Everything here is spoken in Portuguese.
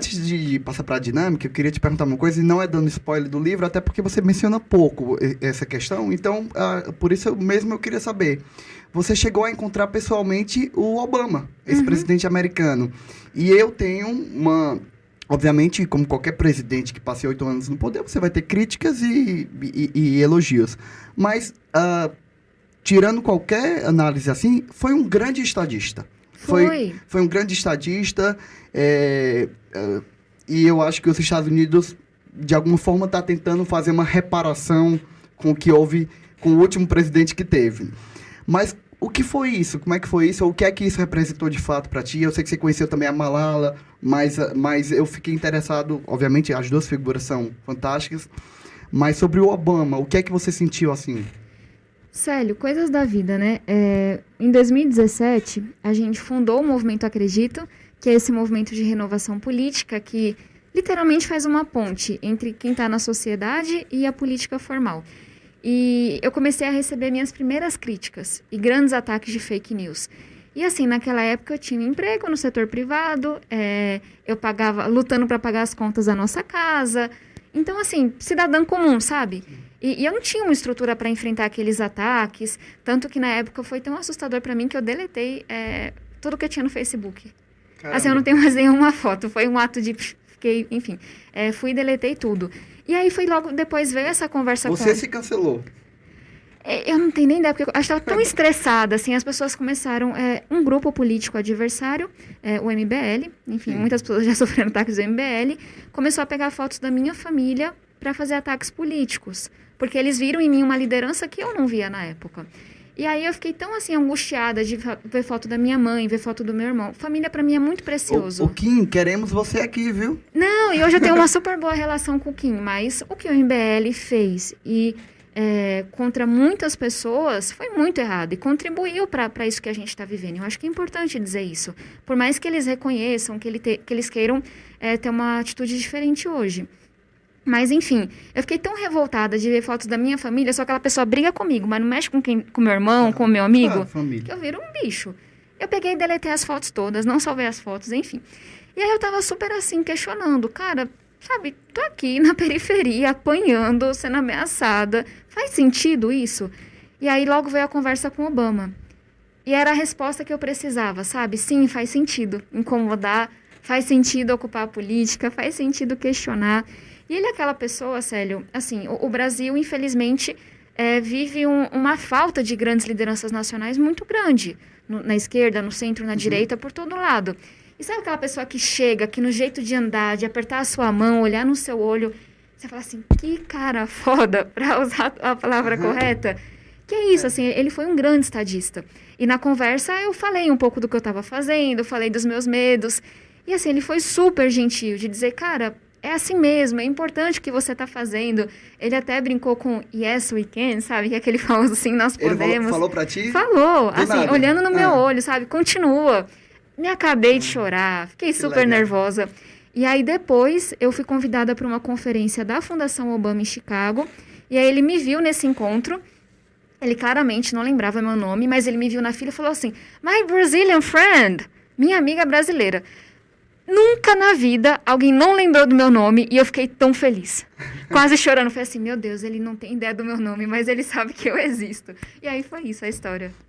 antes de passar para a dinâmica, eu queria te perguntar uma coisa, e não é dando spoiler do livro, até porque você menciona pouco essa questão, então, uh, por isso mesmo eu queria saber. Você chegou a encontrar pessoalmente o Obama, esse uhum. presidente americano. E eu tenho uma. Obviamente, como qualquer presidente que passe oito anos no poder, você vai ter críticas e, e, e elogios. Mas, uh, tirando qualquer análise assim, foi um grande estadista. Foi. Foi, foi um grande estadista. É, é, e eu acho que os Estados Unidos, de alguma forma, está tentando fazer uma reparação com o que houve com o último presidente que teve. Mas o que foi isso? Como é que foi isso? O que é que isso representou de fato para ti? Eu sei que você conheceu também a Malala, mas, mas eu fiquei interessado, obviamente, as duas figuras são fantásticas, mas sobre o Obama, o que é que você sentiu assim? Célio, coisas da vida, né? É, em 2017, a gente fundou o Movimento Acredito, que é esse movimento de renovação política que literalmente faz uma ponte entre quem está na sociedade e a política formal. E eu comecei a receber minhas primeiras críticas e grandes ataques de fake news. E assim, naquela época eu tinha emprego no setor privado, é, eu pagava, lutando para pagar as contas da nossa casa. Então, assim, cidadã comum, sabe? E, e, eu não tinha uma estrutura para enfrentar aqueles ataques, tanto que na época foi tão assustador para mim que eu deletei é, tudo que eu tinha no Facebook. Caramba. Assim, eu não tenho mais nenhuma foto, foi um ato de... Fiquei, enfim, é, fui e deletei tudo. E aí foi logo depois veio essa conversa Você com... Você se cancelou? É, eu não tenho nem ideia, porque eu estava tão estressada, assim, as pessoas começaram, é, um grupo político adversário, é, o MBL, enfim, Sim. muitas pessoas já sofreram ataques do MBL, começou a pegar fotos da minha família para fazer ataques políticos porque eles viram em mim uma liderança que eu não via na época. E aí eu fiquei tão assim angustiada de ver foto da minha mãe, ver foto do meu irmão. Família para mim é muito precioso. O, o, Kim, queremos você aqui, viu? Não, e hoje eu tenho uma super boa relação com o Kim, mas o que o MBL fez e é, contra muitas pessoas foi muito errado e contribuiu para isso que a gente está vivendo. Eu acho que é importante dizer isso. Por mais que eles reconheçam, que, ele te, que eles queiram é, ter uma atitude diferente hoje. Mas enfim, eu fiquei tão revoltada de ver fotos da minha família, só aquela pessoa briga comigo, mas não mexe com quem, com meu irmão, com meu amigo, ah, que eu viro um bicho. Eu peguei e deletei as fotos todas, não salvei as fotos, enfim. E aí eu tava super assim, questionando, cara, sabe, tô aqui na periferia, apanhando, sendo ameaçada. Faz sentido isso? E aí logo veio a conversa com Obama. E era a resposta que eu precisava, sabe? Sim, faz sentido incomodar, faz sentido ocupar a política, faz sentido questionar. E ele é aquela pessoa, Célio, assim, o, o Brasil, infelizmente, é, vive um, uma falta de grandes lideranças nacionais muito grande. No, na esquerda, no centro, na uhum. direita, por todo lado. E sabe aquela pessoa que chega, que no jeito de andar, de apertar a sua mão, olhar no seu olho, você fala assim, que cara foda, para usar a palavra uhum. correta. Que é isso, assim, ele foi um grande estadista. E na conversa eu falei um pouco do que eu estava fazendo, falei dos meus medos. E assim, ele foi super gentil de dizer, cara, é assim mesmo, é importante o que você está fazendo. Ele até brincou com Yes, we can, sabe? Que é aquele famoso assim, nós podemos. Ele falou, falou pra ti? Falou, Do assim, nada. olhando no meu ah. olho, sabe? Continua. Me acabei de chorar, fiquei que super legal. nervosa. E aí depois eu fui convidada para uma conferência da Fundação Obama em Chicago. E aí ele me viu nesse encontro. Ele claramente não lembrava meu nome, mas ele me viu na fila e falou assim: My Brazilian friend, minha amiga brasileira. Nunca na vida alguém não lembrou do meu nome e eu fiquei tão feliz. Quase chorando. Falei assim: meu Deus, ele não tem ideia do meu nome, mas ele sabe que eu existo. E aí foi isso a história.